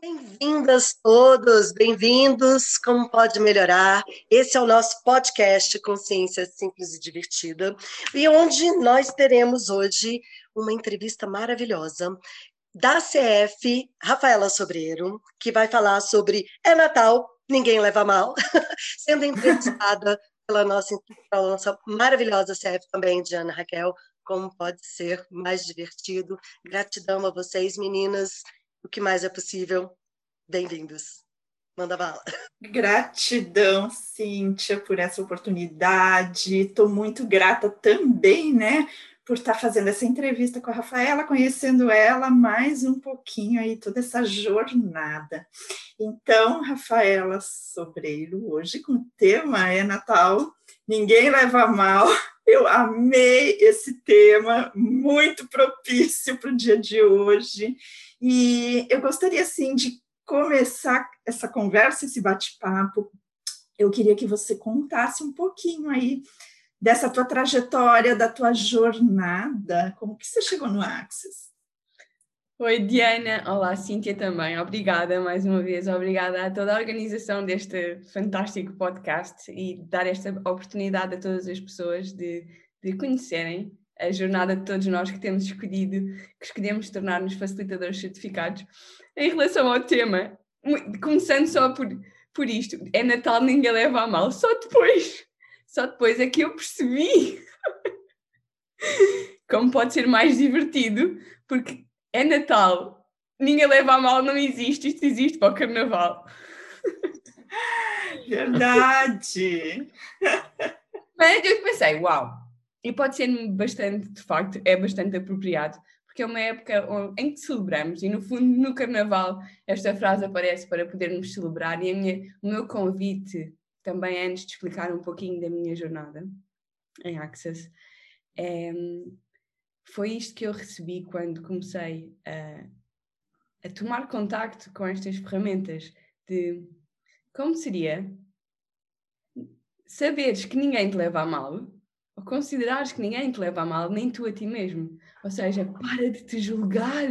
Bem-vindas todos, bem-vindos. Como pode melhorar? Esse é o nosso podcast Consciência Simples e Divertida, e onde nós teremos hoje uma entrevista maravilhosa da CF, Rafaela Sobreiro, que vai falar sobre É Natal, ninguém leva mal, sendo entrevistada pela nossa, pela nossa maravilhosa CF também, Diana Raquel. Como pode ser mais divertido? Gratidão a vocês, meninas o que mais é possível. Bem-vindos. Manda bala. Gratidão, Cíntia, por essa oportunidade. Estou muito grata também, né, por estar fazendo essa entrevista com a Rafaela, conhecendo ela mais um pouquinho aí, toda essa jornada. Então, Rafaela Sobreiro, hoje com o tema é Natal, ninguém leva mal. Eu amei esse tema, muito propício para o dia de hoje. E eu gostaria, assim, de começar essa conversa, esse bate-papo. Eu queria que você contasse um pouquinho aí dessa tua trajetória, da tua jornada, como que você chegou no Axis? Oi, Diana. Olá, Cíntia também. Obrigada mais uma vez. Obrigada a toda a organização deste fantástico podcast e dar esta oportunidade a todas as pessoas de, de conhecerem a jornada de todos nós que temos escolhido, que escolhemos tornar-nos facilitadores certificados. Em relação ao tema, começando só por, por isto, é Natal, ninguém leva a mal, só depois, só depois é que eu percebi como pode ser mais divertido, porque é Natal, ninguém leva a mal, não existe, isto existe para o Carnaval. Verdade! Mas eu pensei, uau, e pode ser bastante, de facto, é bastante apropriado, porque é uma época em que celebramos, e no fundo, no Carnaval, esta frase aparece para podermos celebrar, e minha, o meu convite, também antes de explicar um pouquinho da minha jornada em Access, é, foi isto que eu recebi quando comecei a, a tomar contacto com estas ferramentas de como seria saberes que ninguém te leva a mal ou considerares que ninguém te leva a mal, nem tu a ti mesmo. Ou seja, para de te julgar.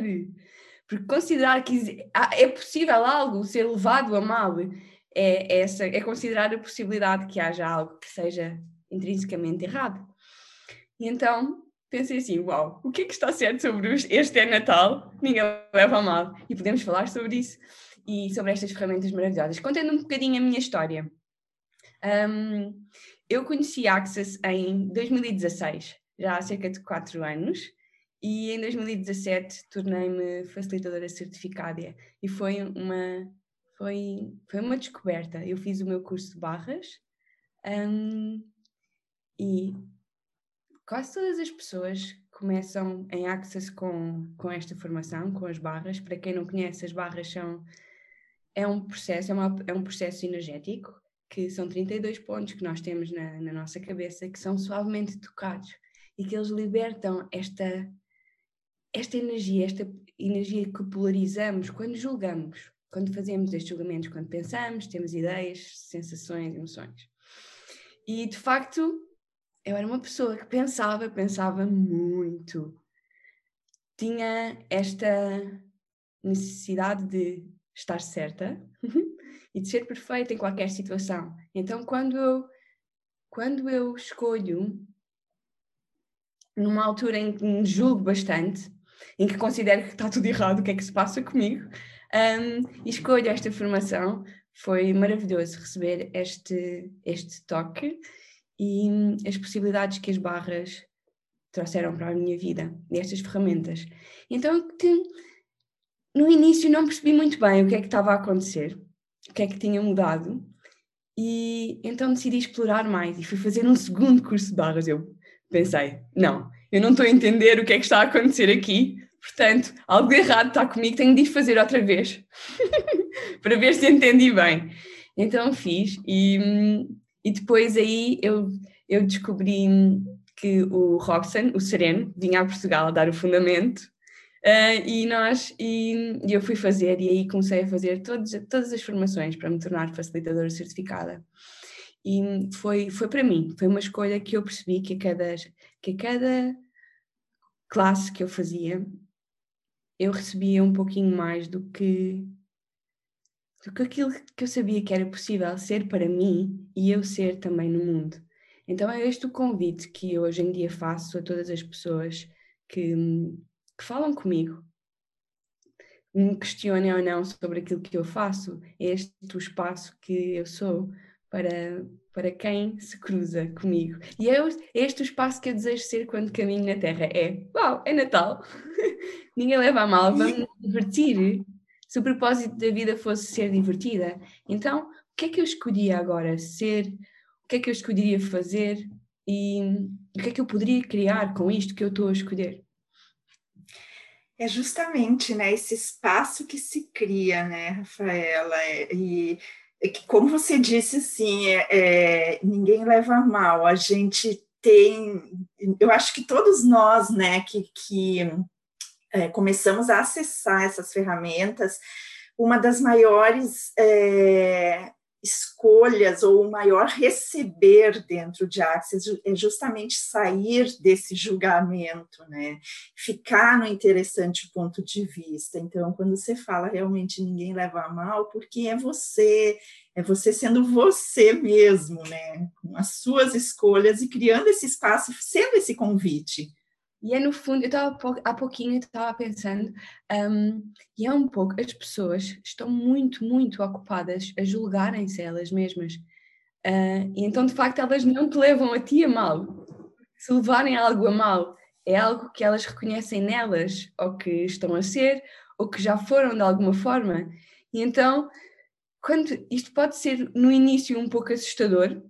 Porque considerar que é possível algo ser levado a mal é, essa, é considerar a possibilidade que haja algo que seja intrinsecamente errado. E então pensei assim: uau, o que é que está certo sobre este é Natal? Ninguém leva a mal. E podemos falar sobre isso e sobre estas ferramentas maravilhosas. Contando um bocadinho a minha história. Um, eu conheci a Access em 2016, já há cerca de 4 anos, e em 2017 tornei-me facilitadora certificada e foi uma, foi, foi uma descoberta. Eu fiz o meu curso de barras um, e quase todas as pessoas começam em Access com, com esta formação, com as barras. Para quem não conhece, as barras são é um processo, é, uma, é um processo energético que são 32 pontos que nós temos na, na nossa cabeça que são suavemente tocados e que eles libertam esta, esta energia, esta energia que polarizamos quando julgamos, quando fazemos estes julgamentos, quando pensamos, temos ideias, sensações, emoções. E de facto, eu era uma pessoa que pensava, pensava muito. Tinha esta necessidade de estar certa e de ser perfeita em qualquer situação. Então, quando eu, quando eu escolho, numa altura em que me julgo bastante, em que considero que está tudo errado, o que é que se passa comigo, um, e escolho esta formação, foi maravilhoso receber este, este toque e as possibilidades que as barras trouxeram para a minha vida, estas ferramentas. Então, no início não percebi muito bem o que é que estava a acontecer, o que é que tinha mudado. E então decidi explorar mais e fui fazer um segundo curso de barras. Eu pensei, não, eu não estou a entender o que é que está a acontecer aqui, portanto, algo errado está comigo, tenho de ir fazer outra vez para ver se entendi bem. Então fiz e, e depois aí eu, eu descobri que o Robson, o Sereno, vinha a Portugal a dar o fundamento Uh, e nós, e, e, eu fui fazer, e aí comecei a fazer todos, todas as formações para me tornar facilitadora certificada. E foi, foi para mim, foi uma escolha que eu percebi que a cada, que a cada classe que eu fazia, eu recebia um pouquinho mais do que do que aquilo que eu sabia que era possível ser para mim e eu ser também no mundo. Então é este o convite que eu hoje em dia faço a todas as pessoas que, que falam comigo, me questionem ou não sobre aquilo que eu faço. É este o espaço que eu sou para, para quem se cruza comigo. E é este o espaço que eu desejo ser quando caminho na Terra. É, uau, é Natal. Ninguém leva a mal, vamos nos divertir. Se o propósito da vida fosse ser divertida, então o que é que eu escolhia agora ser? O que é que eu escolheria fazer? E o que é que eu poderia criar com isto que eu estou a escolher? É justamente né, esse espaço que se cria, né, Rafaela? E, que, como você disse, assim, é, é, ninguém leva mal. A gente tem, eu acho que todos nós, né, que, que é, começamos a acessar essas ferramentas, uma das maiores é, escolhas ou o maior receber dentro de Axis é justamente sair desse julgamento, né? Ficar no interessante ponto de vista. Então, quando você fala realmente ninguém leva a mal, porque é você, é você sendo você mesmo, né? Com as suas escolhas e criando esse espaço, sendo esse convite e é no fundo, eu estava há pouquinho estava pensando, um, e é um pouco, as pessoas estão muito, muito ocupadas a julgarem-se elas mesmas. Uh, e então, de facto, elas não te levam a ti a mal. Se levarem algo a mal, é algo que elas reconhecem nelas, ou que estão a ser, ou que já foram de alguma forma. E então, quando isto pode ser no início um pouco assustador,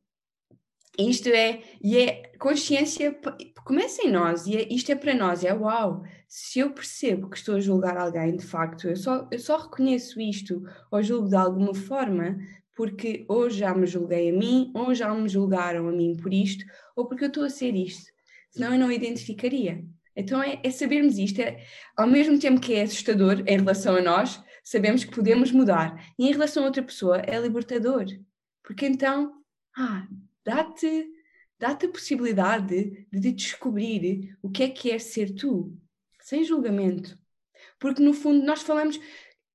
isto é, e é consciência, começa em nós, e é, isto é para nós, é uau, se eu percebo que estou a julgar alguém, de facto, eu só, eu só reconheço isto, ou julgo de alguma forma, porque ou já me julguei a mim, ou já me julgaram a mim por isto, ou porque eu estou a ser isto, senão eu não identificaria. Então é, é sabermos isto, é, ao mesmo tempo que é assustador em relação a nós, sabemos que podemos mudar, e em relação a outra pessoa é libertador, porque então, ah, dá-te dá-te a possibilidade de descobrir o que é que é ser tu, sem julgamento. Porque no fundo nós falamos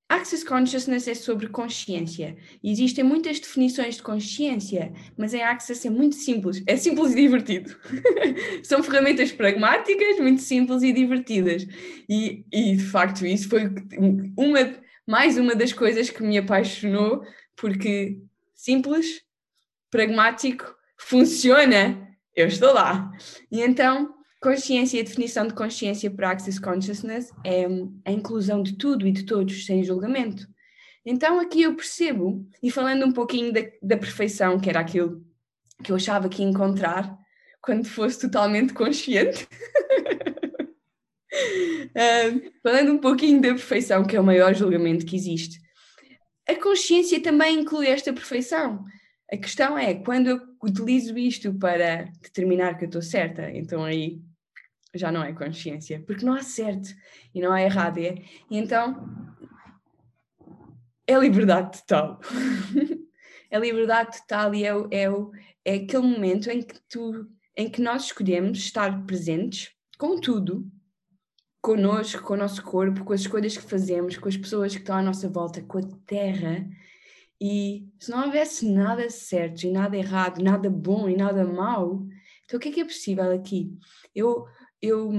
Access Consciousness é sobre consciência. Existem muitas definições de consciência, mas em Access é muito simples. É simples e divertido. São ferramentas pragmáticas, muito simples e divertidas. E, e de facto isso foi uma, mais uma das coisas que me apaixonou, porque simples, pragmático funciona, eu estou lá. E então, consciência e a definição de consciência por Access Consciousness é a inclusão de tudo e de todos, sem julgamento. Então, aqui eu percebo, e falando um pouquinho da, da perfeição, que era aquilo que eu achava que ia encontrar quando fosse totalmente consciente. uh, falando um pouquinho da perfeição, que é o maior julgamento que existe. A consciência também inclui esta perfeição. A questão é, quando eu utilizo isto para determinar que eu estou certa, então aí já não é consciência, porque não há certo e não há errado. É, e então é liberdade total. é liberdade total e é, é, é aquele momento em que, tu, em que nós escolhemos estar presentes com tudo, connosco, com o nosso corpo, com as escolhas que fazemos, com as pessoas que estão à nossa volta, com a terra e se não houvesse nada certo e nada errado, nada bom e nada mau, então o que é que é possível aqui? Eu, eu,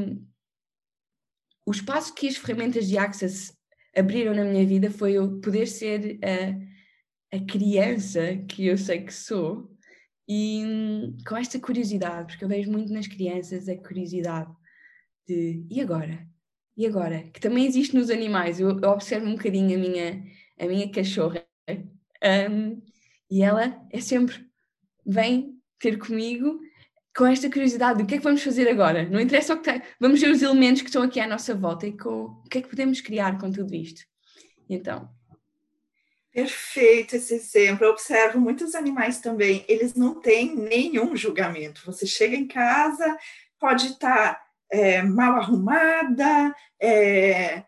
o espaço que as ferramentas de Access abriram na minha vida foi eu poder ser a, a criança que eu sei que sou e com esta curiosidade, porque eu vejo muito nas crianças a curiosidade de e agora? E agora? Que também existe nos animais. Eu, eu observo um bocadinho a minha, a minha cachorra um, e ela é sempre, vem ter comigo com esta curiosidade do que é que vamos fazer agora. Não interessa o que tem, vamos ver os elementos que estão aqui à nossa volta e com o que é que podemos criar com tudo isto. Então. Perfeito esse exemplo. Eu observo muitos animais também, eles não têm nenhum julgamento. Você chega em casa, pode estar é, mal arrumada, é,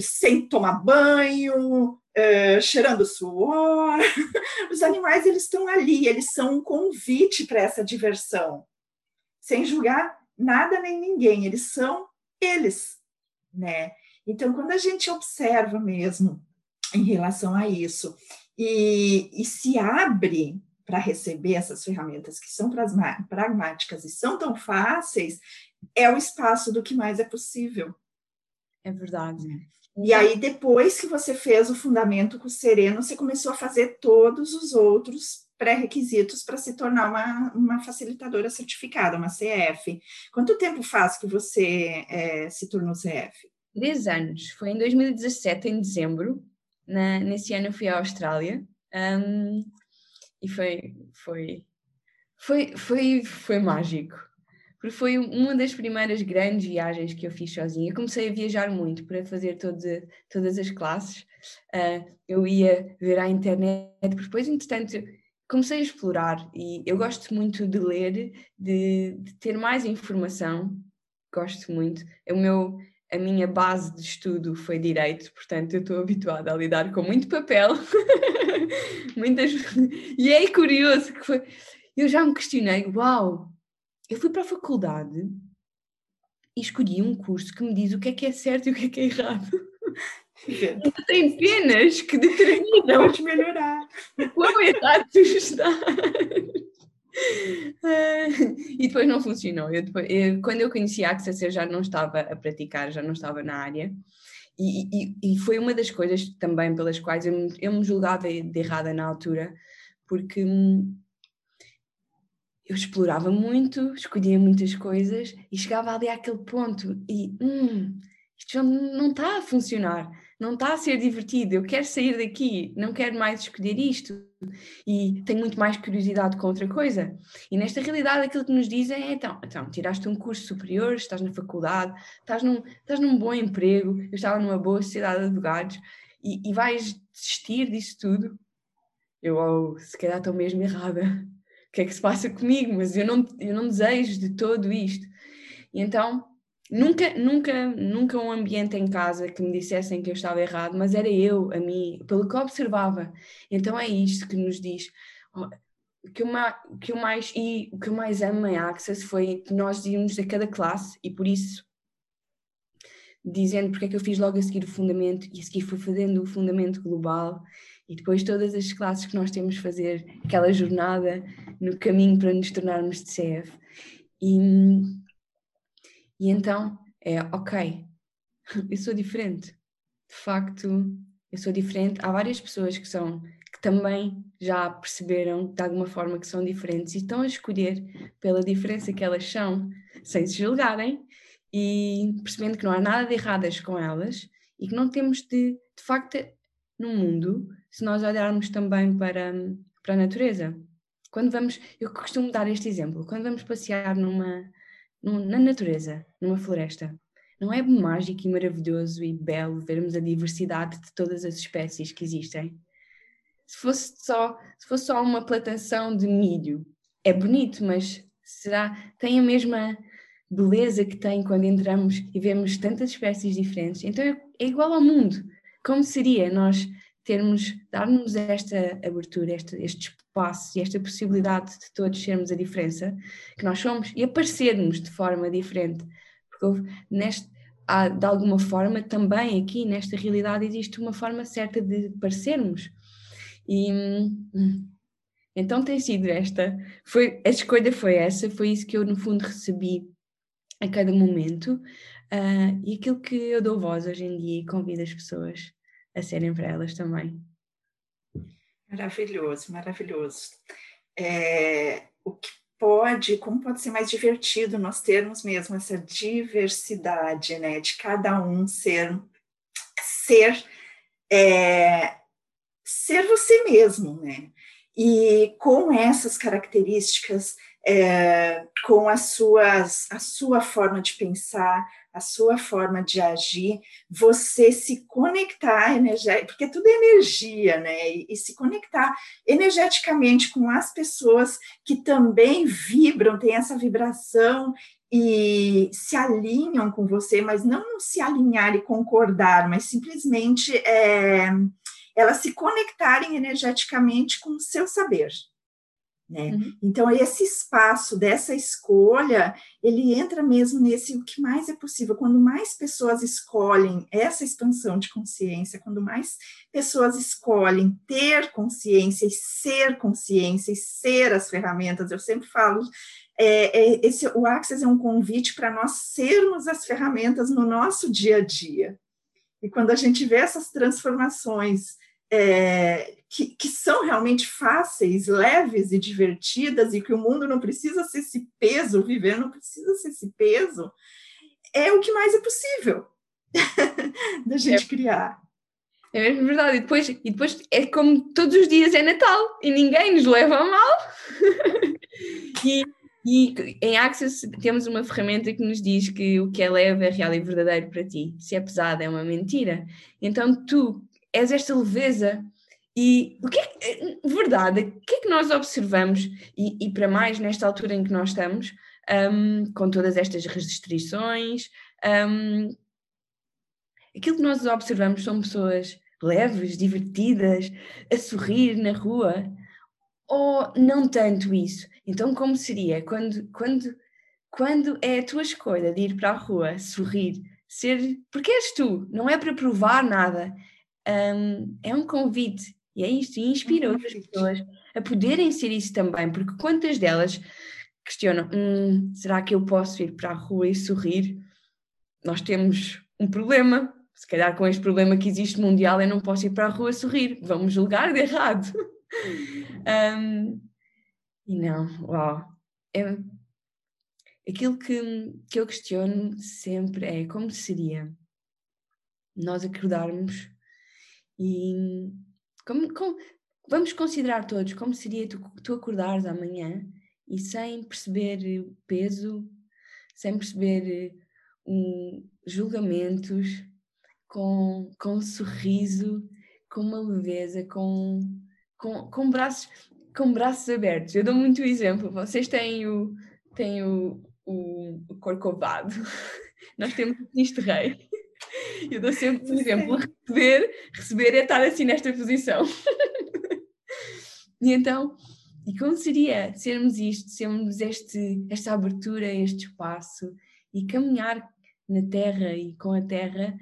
sem tomar banho, é, cheirando suor. Os animais eles estão ali, eles são um convite para essa diversão, sem julgar nada nem ninguém. Eles são eles, né? Então, quando a gente observa mesmo em relação a isso e, e se abre para receber essas ferramentas que são pragmáticas e são tão fáceis, é o espaço do que mais é possível. É verdade. E aí, depois que você fez o fundamento com o Sereno, você começou a fazer todos os outros pré-requisitos para se tornar uma, uma facilitadora certificada, uma CF. Quanto tempo faz que você é, se tornou CF? Dez anos. Foi em 2017, em dezembro. Na, nesse ano eu fui à Austrália um, e foi, foi, foi, foi, foi mágico. Porque foi uma das primeiras grandes viagens que eu fiz sozinha. Eu comecei a viajar muito para fazer todas, todas as classes. Uh, eu ia ver à internet, depois, entretanto, comecei a explorar e eu gosto muito de ler, de, de ter mais informação, gosto muito. O meu, a minha base de estudo foi direito, portanto eu estou habituada a lidar com muito papel, muitas e é curioso que foi. Eu já me questionei, uau, eu fui para a faculdade e escolhi um curso que me diz o que é que é certo e o que é que é errado. Tem penas que determinam. Pode melhorar. Quão errado tu estás. e depois não funcionou. Eu depois, eu, quando eu conheci a Access, eu já não estava a praticar, já não estava na área. E, e, e foi uma das coisas também pelas quais eu, eu me julgava de errada na altura, porque hum, eu explorava muito, escolhia muitas coisas e chegava ali àquele ponto e hum, isto já não está a funcionar não está a ser divertido, eu quero sair daqui, não quero mais escolher isto e tenho muito mais curiosidade com outra coisa. E nesta realidade aquilo que nos dizem é então, então tiraste um curso superior, estás na faculdade, estás num, estás num bom emprego, eu estava numa boa sociedade de advogados e, e vais desistir disso tudo? Eu, oh, se calhar estou mesmo errada. Que é que se passa comigo? Mas eu não, eu não desejo de todo isto. E então Nunca, nunca, nunca um ambiente em casa que me dissessem que eu estava errado, mas era eu, a mim, pelo que observava. Então é isto que nos diz. Que eu, que eu mais e o que eu mais amo em Access foi que nós íamos a cada classe e por isso dizendo porque é que eu fiz logo a seguir o fundamento e a seguir fui fazendo o fundamento global e depois todas as classes que nós temos fazer aquela jornada no caminho para nos tornarmos de CF e e então é, ok, eu sou diferente. De facto, eu sou diferente. Há várias pessoas que são que também já perceberam de alguma forma que são diferentes e estão a escolher pela diferença que elas são, sem se julgarem e percebendo que não há nada de erradas com elas e que não temos de, de facto, no mundo, se nós olharmos também para, para a natureza. Quando vamos, eu costumo dar este exemplo, quando vamos passear numa, na natureza, numa floresta. Não é mágico e maravilhoso e belo vermos a diversidade de todas as espécies que existem? Se fosse só, se fosse só uma plantação de milho, é bonito, mas será tem a mesma beleza que tem quando entramos e vemos tantas espécies diferentes? Então é, é igual ao mundo. Como seria nós termos, darmos esta abertura, este, este espaço e esta possibilidade de todos sermos a diferença que nós somos e aparecermos de forma diferente. Porque neste, há, de alguma forma também aqui nesta realidade existe uma forma certa de parecermos. E hum, então tem sido esta, foi, a escolha foi essa, foi isso que eu no fundo recebi a cada momento uh, e aquilo que eu dou voz hoje em dia e convido as pessoas a serem para elas também. Maravilhoso, maravilhoso. É, o que pode, como pode ser mais divertido nós termos mesmo essa diversidade, né, de cada um ser, ser, é, ser você mesmo, né, e com essas características, é, com as suas, a sua forma de pensar, a sua forma de agir, você se conectar energeticamente, porque tudo é energia, né? E, e, se conectar energeticamente com as pessoas que também vibram, têm essa vibração e se alinham com você, mas não se alinhar e concordar, mas simplesmente é, elas se conectarem energeticamente com o seu saber. Né? Uhum. Então, esse espaço dessa escolha, ele entra mesmo nesse o que mais é possível. Quando mais pessoas escolhem essa expansão de consciência, quando mais pessoas escolhem ter consciência e ser consciência e ser as ferramentas, eu sempre falo, é, é, esse, o Access é um convite para nós sermos as ferramentas no nosso dia a dia. E quando a gente vê essas transformações é, que, que, são realmente fáceis, leves e divertidas, e que o mundo não precisa ser esse peso, viver não precisa ser esse peso, é o que mais é possível da gente é. criar. É mesmo verdade. E depois, e depois é como todos os dias é Natal e ninguém nos leva a mal. e, e em Access temos uma ferramenta que nos diz que o que é leve é real e verdadeiro para ti. Se é pesado é uma mentira. Então tu és esta leveza e o que é eh, verdade, o que é que nós observamos, e, e para mais nesta altura em que nós estamos, um, com todas estas restrições, um, aquilo que nós observamos são pessoas leves, divertidas, a sorrir na rua, ou não tanto isso? Então, como seria quando, quando, quando é a tua escolha de ir para a rua, sorrir, ser. Porque és tu, não é para provar nada, um, é um convite e é isto, e inspira outras pessoas a poderem ser isso também, porque quantas delas questionam: hum, será que eu posso ir para a rua e sorrir? Nós temos um problema. Se calhar com este problema que existe mundial, eu não posso ir para a rua sorrir. Vamos julgar de errado. um, e não, uau. É, aquilo que, que eu questiono sempre é como seria nós acordarmos e como, como, vamos considerar todos como seria tu, tu acordares amanhã e sem perceber peso, sem perceber um, julgamentos, com, com um sorriso, com uma leveza, com, com, com, braços, com braços abertos. Eu dou muito exemplo. Vocês têm o, têm o, o corcovado, nós temos o Cristo Rei. Eu dou sempre um exemplo: receber, receber é estar assim nesta posição. e então, e como seria sermos isto, sermos este, esta abertura, este espaço e caminhar na terra e com a terra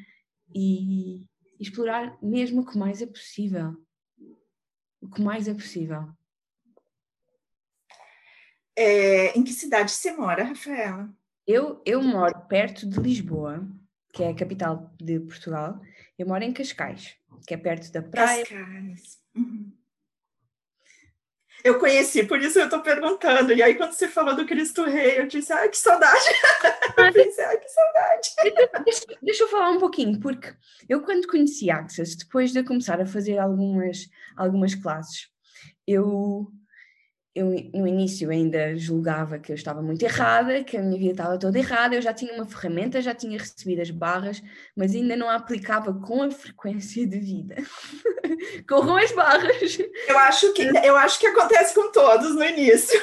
e explorar mesmo o que mais é possível. O que mais é possível. É, em que cidade você mora, Rafaela? Eu, eu moro perto de Lisboa que é a capital de Portugal. Eu moro em Cascais, que é perto da praia. Cascais. Uhum. Eu conheci, por isso eu estou perguntando. E aí, quando você falou do Cristo Rei, eu disse, ai, que saudade. eu pensei, ai, que saudade. Deixa, deixa, eu falar um pouquinho, porque eu, quando conheci Access, depois de começar a fazer algumas, algumas classes, eu eu no início ainda julgava que eu estava muito errada, que a minha vida estava toda errada, eu já tinha uma ferramenta, já tinha recebido as barras, mas ainda não a aplicava com a frequência de vida. Corram as barras! Eu acho que, eu acho que acontece com todos no início.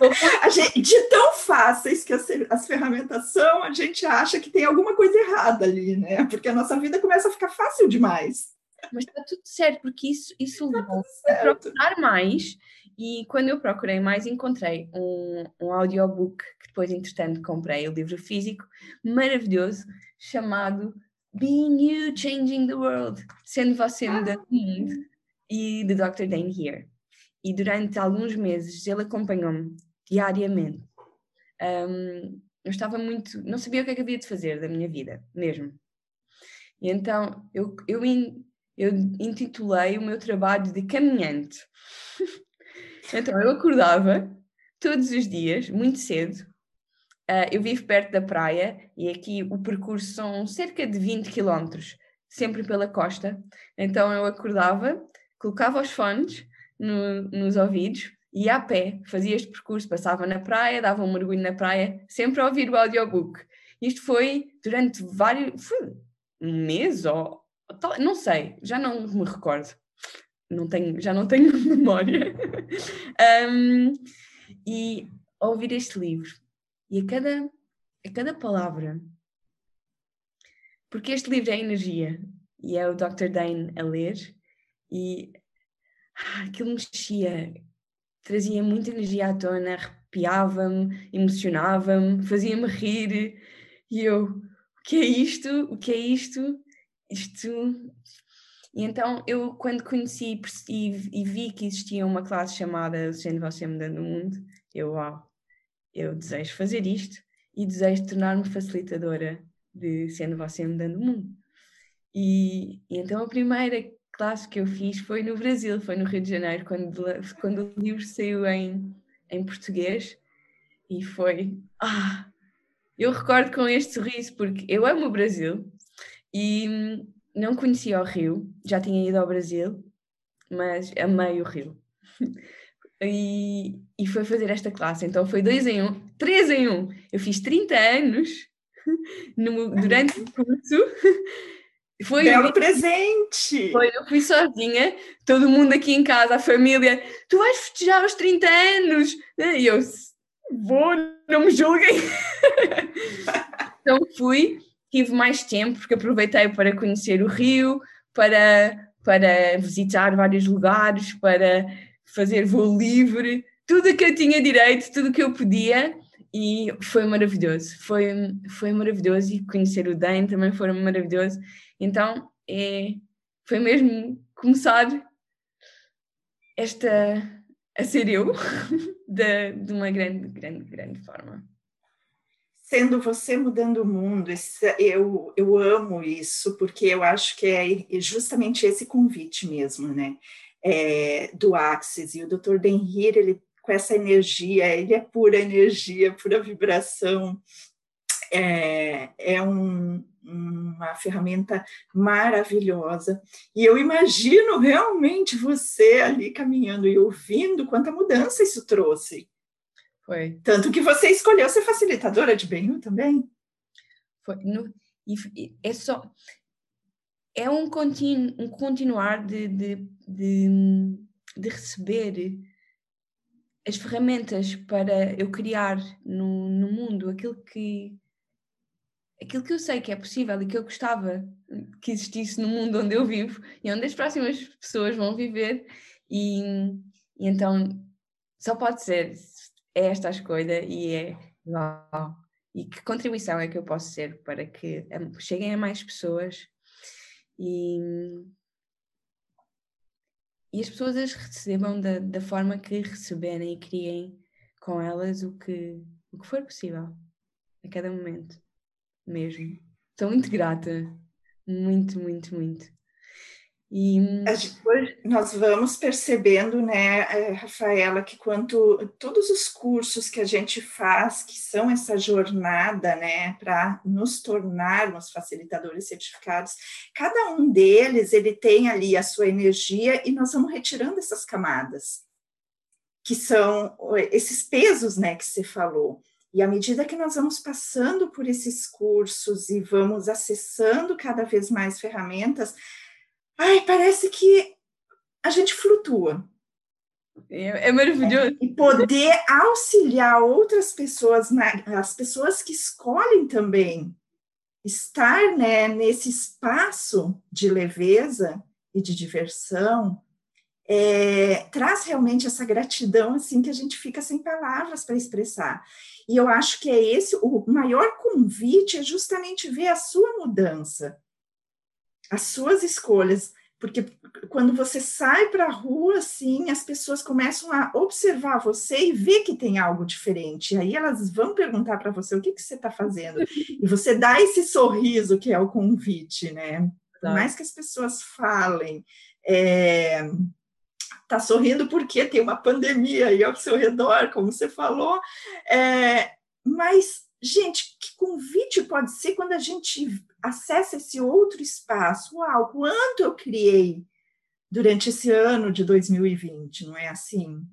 a gente, de tão fáceis que as, as ferramentas são, a gente acha que tem alguma coisa errada ali, né? Porque a nossa vida começa a ficar fácil demais. Mas está tudo certo, porque isso, isso tá levou a procurar mais e quando eu procurei mais, encontrei um, um audiobook que depois, entretanto, comprei o livro físico, maravilhoso, chamado Being You Changing the World, sendo você mudando o mundo, e de Dr. Dane Here. E durante alguns meses ele acompanhou-me diariamente. Um, eu estava muito. não sabia o que, é que havia de fazer da minha vida, mesmo. E então eu, eu, in, eu intitulei o meu trabalho de caminhante. Então eu acordava todos os dias, muito cedo. Uh, eu vivo perto da praia e aqui o percurso são cerca de 20 quilómetros, sempre pela costa. Então eu acordava, colocava os fones no, nos ouvidos e a pé, fazia este percurso, passava na praia, dava um mergulho na praia, sempre a ouvir o audiobook. Isto foi durante vários. Foi um mês ou. Não sei, já não me recordo não tenho, já não tenho memória. um, e ouvir este livro e a cada, a cada palavra, porque este livro é energia e é o Dr. Dane a ler e ah, aquilo mexia trazia muita energia à tona, arrepiava-me, emocionava-me, fazia-me rir. E eu, o que é isto? O que é isto? Isto. E então eu, quando conheci e, e vi que existia uma classe chamada Sendo Você Mudando o Mundo, eu, uau, eu desejo fazer isto e desejo tornar-me facilitadora de Sendo Você Mudando o Mundo. E, e, então a primeira classe que eu fiz foi no Brasil, foi no Rio de Janeiro, quando, quando o livro saiu em, em português. E foi. Ah! Eu recordo com este sorriso, porque eu amo o Brasil e não conhecia o Rio, já tinha ido ao Brasil, mas amei o Rio. E, e foi fazer esta classe. Então foi dois em um, três em um. Eu fiz 30 anos no, durante o curso foi Belo presente! Foi, eu fui sozinha, todo mundo aqui em casa, a família, tu vais festejar os 30 anos! E eu, vou, não me julguem! então fui, tive mais tempo, porque aproveitei para conhecer o Rio, para, para visitar vários lugares, para fazer voo livre, tudo que eu tinha direito, tudo que eu podia, e foi maravilhoso, foi, foi maravilhoso, e conhecer o Dan também foi maravilhoso, então, é, foi mesmo começar esta a ser eu de, de uma grande, grande, grande forma. Sendo você mudando o mundo, eu, eu amo isso, porque eu acho que é justamente esse convite mesmo, né? É, do Axis, e o Dr. Denhir, ele com essa energia, ele é pura energia, pura vibração, é, é um, uma ferramenta maravilhosa. E eu imagino realmente você ali caminhando e ouvindo quanta mudança isso trouxe. Foi. Tanto que você escolheu ser facilitadora de Benhu também. Foi. No, e, é só. É um, continu, um continuar de, de, de, de receber as ferramentas para eu criar no, no mundo aquilo que aquilo que eu sei que é possível e que eu gostava que existisse no mundo onde eu vivo e onde as próximas pessoas vão viver e, e então só pode ser é esta a escolha e é uau, e que contribuição é que eu posso ser para que cheguem a mais pessoas e, e as pessoas as recebam da, da forma que receberem e criem com elas o que, o que for possível a cada momento mesmo. Estou muito grata. Muito, muito, muito. E depois nós vamos percebendo, né, eh, Rafaela, que quanto todos os cursos que a gente faz, que são essa jornada, né, para nos tornarmos facilitadores certificados, cada um deles ele tem ali a sua energia e nós vamos retirando essas camadas, que são esses pesos, né, que você falou. E à medida que nós vamos passando por esses cursos e vamos acessando cada vez mais ferramentas, ai, parece que a gente flutua. É, é maravilhoso. É, e poder auxiliar outras pessoas, as pessoas que escolhem também estar né, nesse espaço de leveza e de diversão, é, traz realmente essa gratidão assim que a gente fica sem palavras para expressar. E eu acho que é esse o maior convite é justamente ver a sua mudança, as suas escolhas, porque quando você sai para a rua, assim, as pessoas começam a observar você e ver que tem algo diferente. Aí elas vão perguntar para você o que, que você está fazendo. E você dá esse sorriso que é o convite, né? Por mais que as pessoas falem, é, está sorrindo porque tem uma pandemia aí ao seu redor, como você falou. É, mas, gente, que convite pode ser quando a gente acessa esse outro espaço? Uau, quanto eu criei durante esse ano de 2020, não é assim?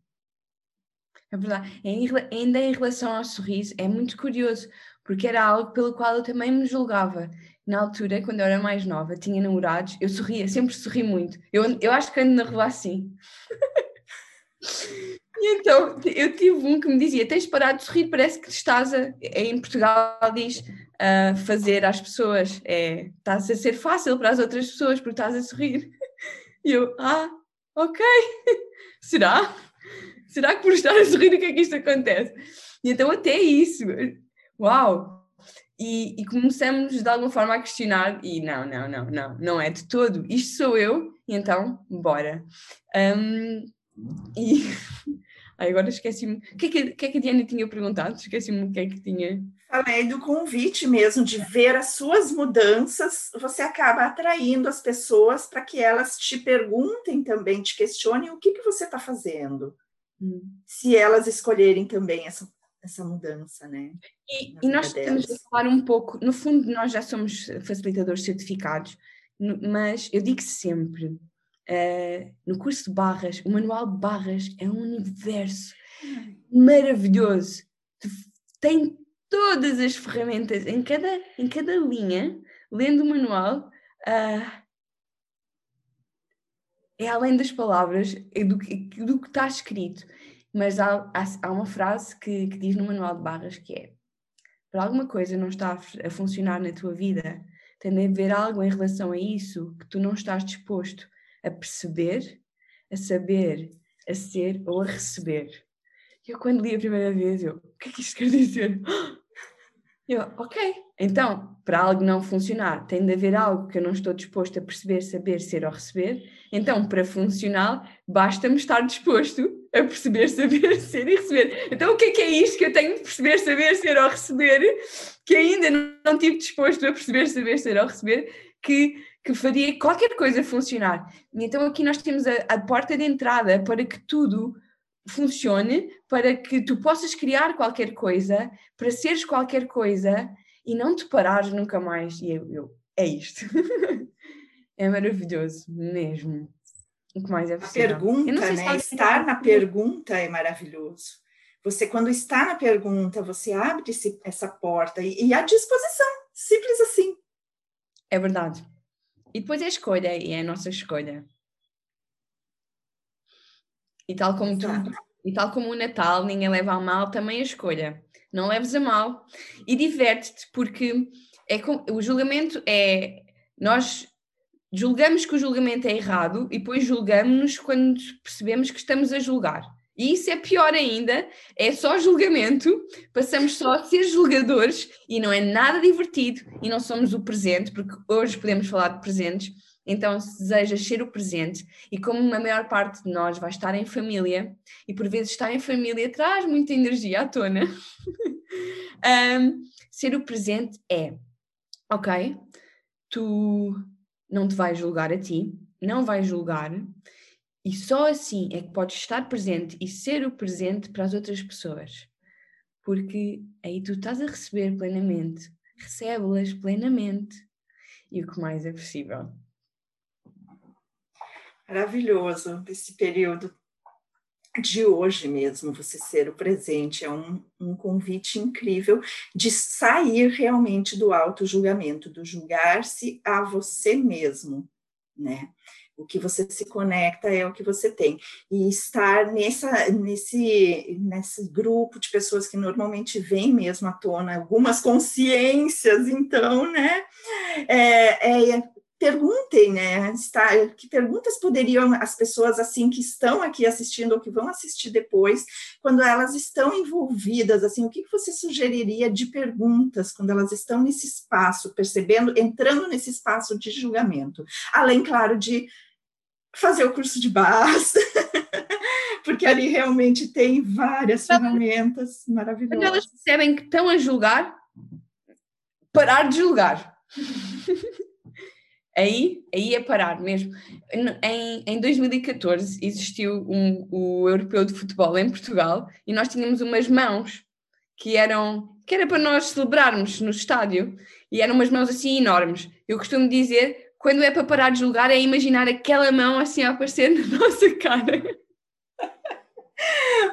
É verdade. Em, ainda em relação ao sorriso, é muito curioso, porque era algo pelo qual eu também me julgava na altura, quando eu era mais nova, tinha namorados, eu sorria, sempre sorri muito. Eu, eu acho que ando na rua assim. e então, eu tive um que me dizia: tens parar de sorrir, parece que estás a. Em Portugal diz a fazer às pessoas, é, estás a ser fácil para as outras pessoas porque estás a sorrir. E eu, ah, ok, será? será que por estar a sorrir o que é que isto acontece? E então até isso, uau! E, e, começamos de alguma forma a questionar, e não, não, não, não, não é de todo, isto sou eu, e então, bora. Um, e Ai, agora esqueci-me. O que, é que, que, é que a Diana tinha perguntado? Esqueci-me o que é que tinha. Falei do convite mesmo, de ver as suas mudanças, você acaba atraindo as pessoas para que elas te perguntem também, te questionem o que, que você está fazendo. Hum. Se elas escolherem também essa, essa mudança, né? E, e nós temos que falar um pouco, no fundo, nós já somos facilitadores certificados, mas eu digo sempre Uh, no curso de barras, o manual de barras é um universo maravilhoso. Tem todas as ferramentas em cada, em cada linha, lendo o manual, uh, é além das palavras, é do, do que está escrito. Mas há, há, há uma frase que, que, diz no manual de barras que é para alguma coisa não está a, a funcionar na tua vida, tem de haver algo em relação a isso que tu não estás disposto a perceber, a saber, a ser ou a receber. Eu, quando li a primeira vez, eu, o que é que isto quer dizer? Eu, ok, então, para algo não funcionar, tem de haver algo que eu não estou disposto a perceber, saber, ser ou receber. Então, para funcionar, basta-me estar disposto a perceber, saber, ser e receber. Então, o que é que é isto que eu tenho de perceber, saber, ser ou receber, que ainda não estive disposto a perceber, saber, ser ou receber, que que faria qualquer coisa funcionar. E então aqui nós temos a, a, porta de entrada para que tudo funcione, para que tu possas criar qualquer coisa, para seres qualquer coisa e não te parares nunca mais. E eu, eu é isto. é maravilhoso, mesmo. O que mais é possível? A pergunta, né? Estar na pergunta é maravilhoso. Você, quando está na pergunta, você abre essa porta e, e à disposição, simples assim. É verdade. E depois é a escolha, e é a nossa escolha. E tal como tu, e tal como o Natal, ninguém leva a mal, também a escolha. Não leves a mal e diverte-te, porque é com, o julgamento é. Nós julgamos que o julgamento é errado e depois julgamos-nos quando percebemos que estamos a julgar. E isso é pior ainda, é só julgamento, passamos só a ser julgadores e não é nada divertido e não somos o presente, porque hoje podemos falar de presentes, então se desejas ser o presente e como a maior parte de nós vai estar em família e por vezes estar em família traz muita energia à tona, um, ser o presente é, ok, tu não te vais julgar a ti, não vais julgar, e só assim é que podes estar presente e ser o presente para as outras pessoas. Porque aí tu estás a receber plenamente, recebe-las plenamente. E o que mais é possível. Maravilhoso esse período de hoje mesmo, você ser o presente, é um, um convite incrível de sair realmente do auto-julgamento, do julgar-se a você mesmo, né? O que você se conecta é o que você tem. E estar nessa, nesse, nesse grupo de pessoas que normalmente vem mesmo à tona algumas consciências, então, né? É, é, perguntem, né? Está, que perguntas poderiam as pessoas assim que estão aqui assistindo ou que vão assistir depois, quando elas estão envolvidas, assim, o que você sugeriria de perguntas quando elas estão nesse espaço, percebendo, entrando nesse espaço de julgamento? Além, claro, de fazer o curso de base, porque ali realmente tem várias ferramentas maravilhosas. Quando elas percebem que estão a julgar, parar de julgar. aí, aí é parar mesmo. Em, em 2014 existiu um, o Europeu de Futebol em Portugal e nós tínhamos umas mãos que eram que era para nós celebrarmos no estádio e eram umas mãos assim enormes. Eu costumo dizer quando é para parar de julgar, é imaginar aquela mão assim a aparecer na nossa cara.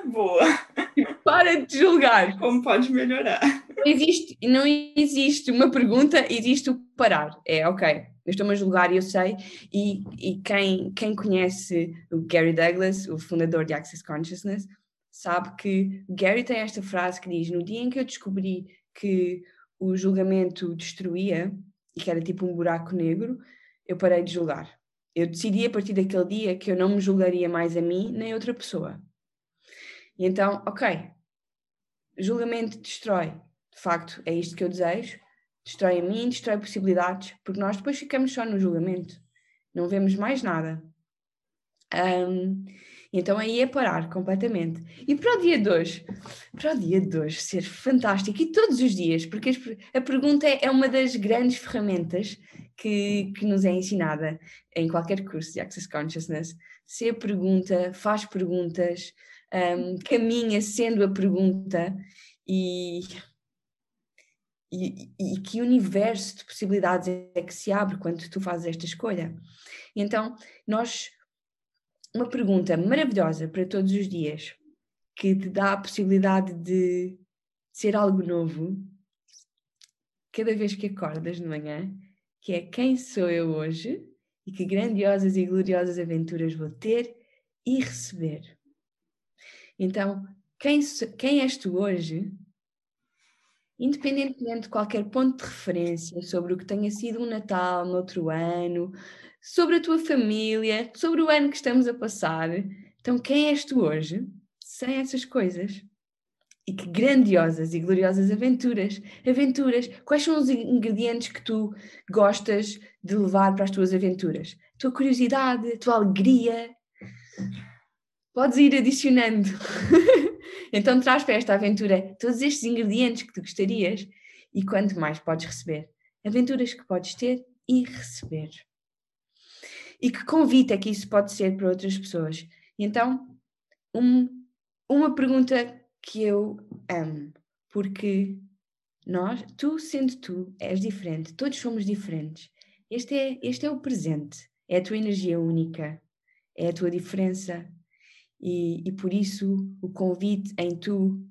Boa. Para de julgar. Como pode melhorar? Não existe, não existe uma pergunta, existe o parar. É, ok, eu estou-me a julgar e eu sei. E, e quem, quem conhece o Gary Douglas, o fundador de Access Consciousness, sabe que Gary tem esta frase que diz: No dia em que eu descobri que o julgamento destruía, e que era tipo um buraco negro, eu parei de julgar. Eu decidi a partir daquele dia que eu não me julgaria mais a mim nem a outra pessoa. E então, ok, julgamento destrói. De facto, é isto que eu desejo. Destrói a mim, destrói possibilidades, porque nós depois ficamos só no julgamento. Não vemos mais nada. Um, então aí é parar completamente. E para o dia de hoje, para o dia de hoje ser fantástico e todos os dias, porque a pergunta é uma das grandes ferramentas que, que nos é ensinada em qualquer curso de Access Consciousness. Se a pergunta, faz perguntas, um, caminha sendo a pergunta e, e, e, que universo de possibilidades é que se abre quando tu fazes esta escolha. Então, nós uma pergunta maravilhosa para todos os dias, que te dá a possibilidade de ser algo novo, cada vez que acordas de manhã, que é quem sou eu hoje e que grandiosas e gloriosas aventuras vou ter e receber. Então, quem, quem és tu hoje, independentemente de qualquer ponto de referência sobre o que tenha sido um Natal no outro ano, sobre a tua família, sobre o ano que estamos a passar. Então, quem és tu hoje, sem essas coisas? E que grandiosas e gloriosas aventuras! Aventuras! Quais são os ingredientes que tu gostas de levar para as tuas aventuras? A tua curiosidade, a tua alegria. Podes ir adicionando. então, traz para esta aventura todos estes ingredientes que tu gostarias e quanto mais podes receber. Aventuras que podes ter e receber e que convite é que isso pode ser para outras pessoas. Então, um, uma pergunta que eu amo, porque nós, tu sendo tu, és diferente, todos somos diferentes. Este é, este é o presente, é a tua energia única, é a tua diferença, e, e por isso o convite em tu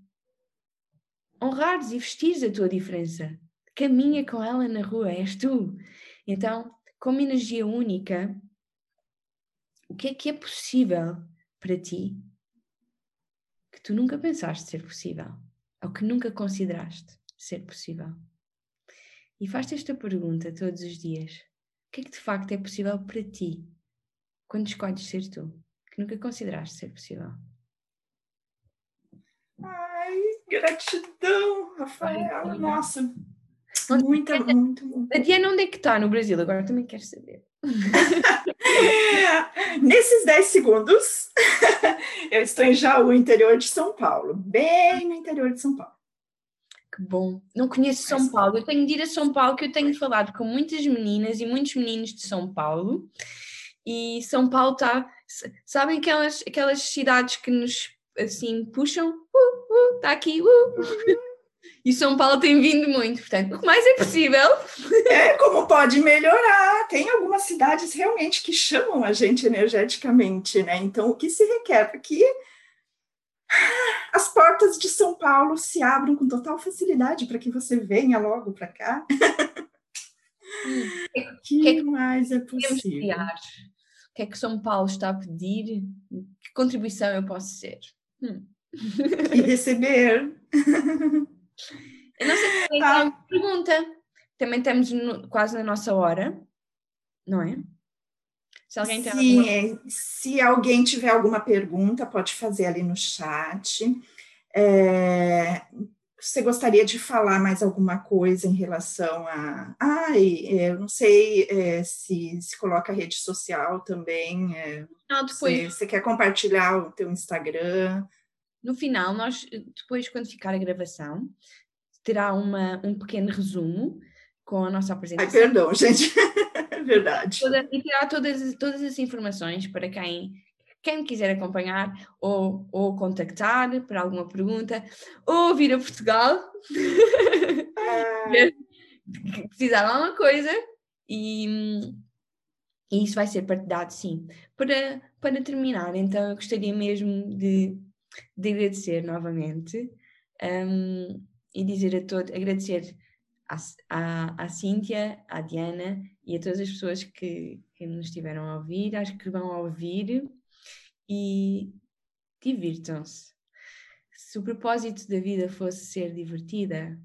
honrares e vestires a tua diferença. Caminha com ela na rua, és tu. Então, como energia única, o que é que é possível para ti que tu nunca pensaste ser possível ou que nunca consideraste ser possível? E faz-te esta pergunta todos os dias: o que é que de facto é possível para ti quando escolhes ser tu, que nunca consideraste ser possível? Ai, gratidão, Rafael. Nossa, Muita, muito, muito. A Diana, onde é que está no Brasil? Agora também quero saber. Nesses 10 segundos, eu estou em Jaú, interior de São Paulo, bem no interior de São Paulo. Que bom. Não conheço São Paulo. Eu tenho de ir a São Paulo, que eu tenho falado com muitas meninas e muitos meninos de São Paulo. E São Paulo está. Sabem aquelas, aquelas cidades que nos assim puxam? Uh, uh, está aqui. Uh. E São Paulo tem vindo muito, portanto, o que mais é possível. É, como pode melhorar. Tem algumas cidades realmente que chamam a gente energeticamente, né? Então, o que se requer aqui as portas de São Paulo se abram com total facilidade para que você venha logo para cá. Hum. O que, que, é que mais é possível? O que é que São Paulo está a pedir? Que contribuição eu posso ser? Hum. E receber. Eu não sei se tem ah. pergunta. Também estamos no, quase na nossa hora, não é? Se alguém alguma... É, se alguém tiver alguma pergunta, pode fazer ali no chat. É, você gostaria de falar mais alguma coisa em relação a. Ai, ah, eu não sei é, se se coloca rede social também. É, não, depois... você, você quer compartilhar o teu Instagram? No final, nós, depois, quando ficar a gravação, terá uma, um pequeno resumo com a nossa apresentação. Ai, perdão, gente. é verdade. Toda, e terá todas, todas as informações para quem, quem quiser acompanhar ou, ou contactar para alguma pergunta, ou vir a Portugal, ah. precisar de alguma coisa e, e isso vai ser partilhado, sim. Para, para terminar, então, eu gostaria mesmo de de agradecer novamente um, e dizer a todos, agradecer à, à, à Cíntia, à Diana e a todas as pessoas que, que nos estiveram a ouvir, às que vão ouvir e divirtam-se. Se o propósito da vida fosse ser divertida,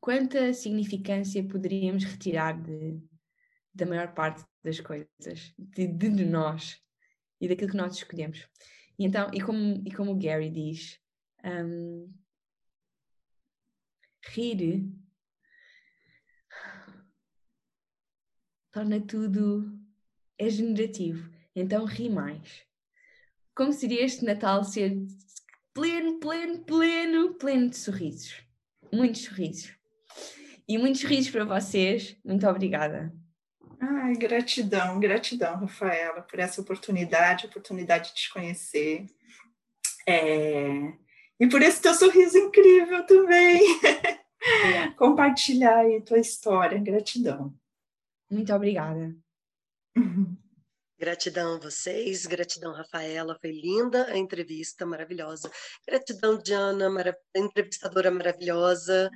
quanta significância poderíamos retirar de, da maior parte das coisas, de, de nós e daquilo que nós escolhemos? E, então, e, como, e como o Gary diz, um, rir torna tudo é generativo. Então ri mais. Como seria este Natal ser pleno, pleno, pleno, pleno de sorrisos. Muitos sorrisos. E muitos sorrisos para vocês. Muito obrigada. Ai, gratidão, gratidão, Rafaela, por essa oportunidade, oportunidade de te conhecer. É... E por esse teu sorriso incrível também. É. Compartilhar aí tua história. Gratidão. Muito obrigada. Gratidão a vocês, gratidão, Rafaela, foi linda a entrevista, maravilhosa. Gratidão, Diana, marav entrevistadora maravilhosa.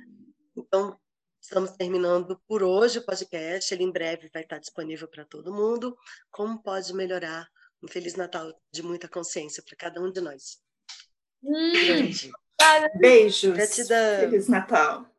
Então, estamos terminando por hoje o podcast. Ele em breve vai estar disponível para todo mundo. Como pode melhorar? Um Feliz Natal de muita consciência para cada um de nós. Hum, Beijos. Gratidão. Feliz Natal.